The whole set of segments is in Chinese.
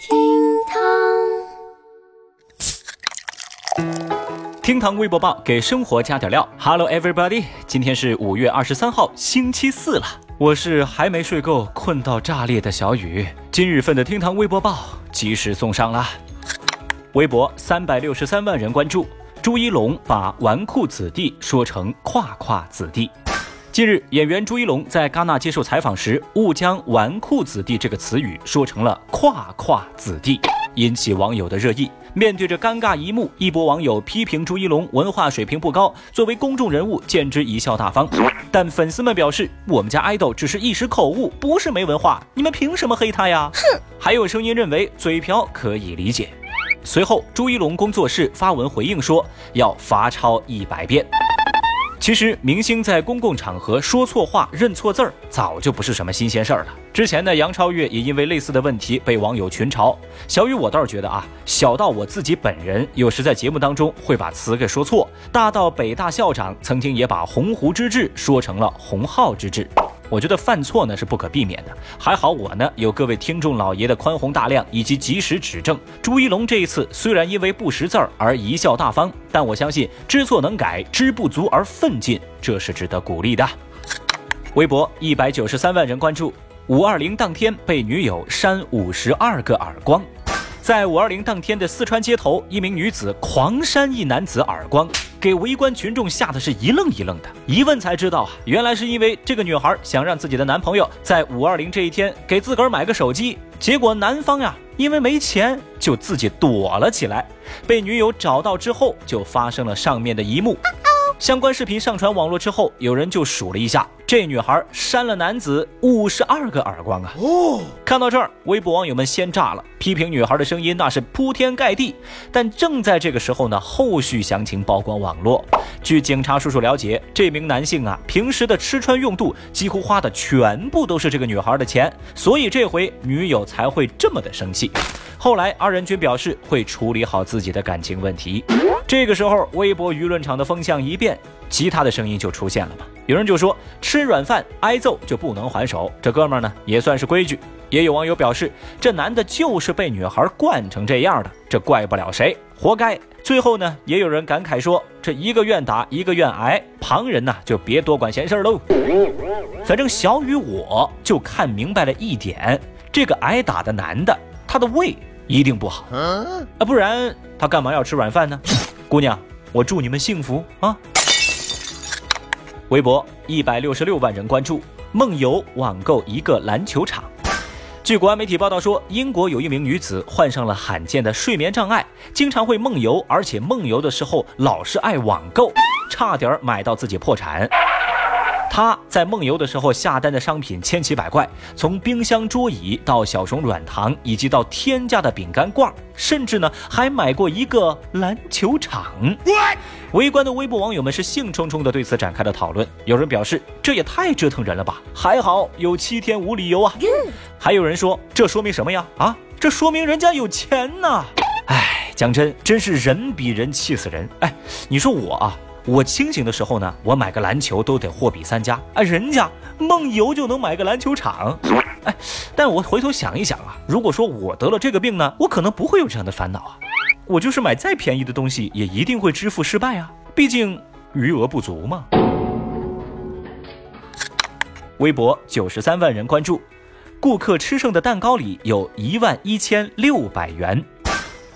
厅堂厅堂微博报给生活加点料。Hello everybody，今天是五月二十三号，星期四了。我是还没睡够、困到炸裂的小雨。今日份的厅堂微博报及时送上啦。微博三百六十三万人关注，朱一龙把纨绔子弟说成胯胯子弟。近日，演员朱一龙在戛纳接受采访时，误将“纨绔子弟”这个词语说成了“胯胯子弟”，引起网友的热议。面对着尴尬一幕，一波网友批评朱一龙文化水平不高，作为公众人物，简直贻笑大方。但粉丝们表示，我们家爱豆只是一时口误，不是没文化，你们凭什么黑他呀？哼！还有声音认为嘴瓢可以理解。随后，朱一龙工作室发文回应说，要罚抄一百遍。其实，明星在公共场合说错话、认错字儿，早就不是什么新鲜事儿了。之前呢，杨超越也因为类似的问题被网友群嘲。小雨，我倒是觉得啊，小到我自己本人，有时在节目当中会把词给说错；大到北大校长曾经也把鸿鹄之志说成了鸿浩之志。我觉得犯错呢是不可避免的，还好我呢有各位听众老爷的宽宏大量以及及时指正。朱一龙这一次虽然因为不识字儿而贻笑大方，但我相信知错能改，知不足而奋进，这是值得鼓励的。微博一百九十三万人关注，五二零当天被女友扇五十二个耳光。在五二零当天的四川街头，一名女子狂扇一男子耳光。给围观群众吓得是一愣一愣的，一问才知道啊，原来是因为这个女孩想让自己的男朋友在五二零这一天给自个儿买个手机，结果男方呀因为没钱就自己躲了起来，被女友找到之后就发生了上面的一幕。相关视频上传网络之后，有人就数了一下，这女孩扇了男子五十二个耳光啊！哦，看到这儿，微博网友们先炸了，批评女孩的声音那是铺天盖地。但正在这个时候呢，后续详情曝光网络。据警察叔叔了解，这名男性啊，平时的吃穿用度几乎花的全部都是这个女孩的钱，所以这回女友才会这么的生气。后来二人均表示会处理好自己的感情问题。这个时候，微博舆论场的风向一变，其他的声音就出现了嘛。有人就说吃软饭挨揍就不能还手，这哥们儿呢也算是规矩。也有网友表示，这男的就是被女孩惯成这样的，这怪不了谁，活该。最后呢，也有人感慨说，这一个愿打一个愿挨，旁人呢就别多管闲事喽。反正小雨我就看明白了一点，这个挨打的男的，他的胃。一定不好啊，不然他干嘛要吃软饭呢？姑娘，我祝你们幸福啊！微博一百六十六万人关注，梦游网购一个篮球场。据国外媒体报道说，英国有一名女子患上了罕见的睡眠障碍，经常会梦游，而且梦游的时候老是爱网购，差点买到自己破产。他在梦游的时候下单的商品千奇百怪，从冰箱桌椅到小熊软糖，以及到天价的饼干罐，甚至呢还买过一个篮球场。围观的微博网友们是兴冲冲的对此展开了讨论。有人表示这也太折腾人了吧，还好有七天无理由啊。还有人说这说明什么呀？啊，这说明人家有钱呐。哎，讲真，真是人比人气死人。哎，你说我啊。我清醒的时候呢，我买个篮球都得货比三家啊，人家梦游就能买个篮球场，哎，但我回头想一想啊，如果说我得了这个病呢，我可能不会有这样的烦恼啊，我就是买再便宜的东西，也一定会支付失败啊，毕竟余额不足嘛。微博九十三万人关注，顾客吃剩的蛋糕里有一万一千六百元。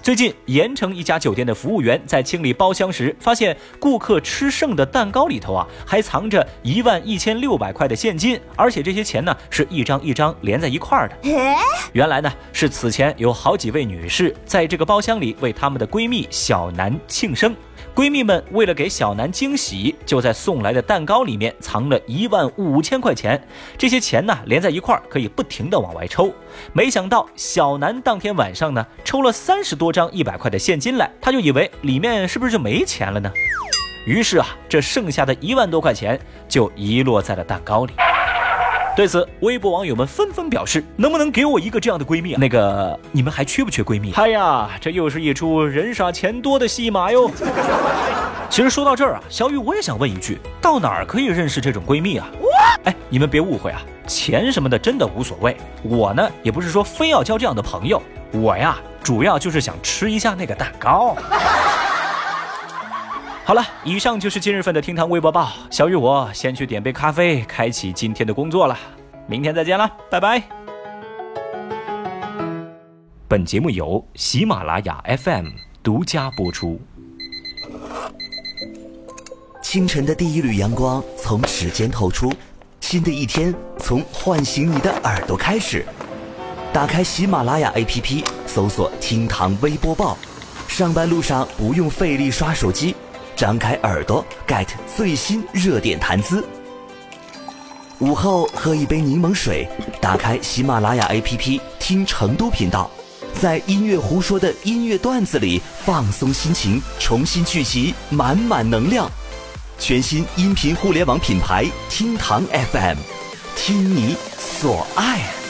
最近，盐城一家酒店的服务员在清理包厢时，发现顾客吃剩的蛋糕里头啊，还藏着一万一千六百块的现金，而且这些钱呢是一张一张连在一块儿的。原来呢是此前有好几位女士在这个包厢里为她们的闺蜜小南庆生。闺蜜们为了给小南惊喜，就在送来的蛋糕里面藏了一万五千块钱。这些钱呢连在一块儿，可以不停的往外抽。没想到小南当天晚上呢抽了三十多张一百块的现金来，他就以为里面是不是就没钱了呢？于是啊，这剩下的一万多块钱就遗落在了蛋糕里。对此，微博网友们纷纷表示：“能不能给我一个这样的闺蜜啊？那个，你们还缺不缺闺蜜？”哎呀，这又是一出人傻钱多的戏码哟。其实说到这儿啊，小雨我也想问一句：到哪儿可以认识这种闺蜜啊？哎，你们别误会啊，钱什么的真的无所谓。我呢，也不是说非要交这样的朋友，我呀，主要就是想吃一下那个蛋糕。好了，以上就是今日份的厅堂微博报。小雨，我先去点杯咖啡，开启今天的工作了。明天再见了，拜拜。本节目由喜马拉雅 FM 独家播出。清晨的第一缕阳光从指尖透出，新的一天从唤醒你的耳朵开始。打开喜马拉雅 APP，搜索“厅堂微播报”，上班路上不用费力刷手机。张开耳朵，get 最新热点谈资。午后喝一杯柠檬水，打开喜马拉雅 APP 听成都频道，在音乐胡说的音乐段子里放松心情，重新聚集满满能量。全新音频互联网品牌厅堂 FM，听你所爱。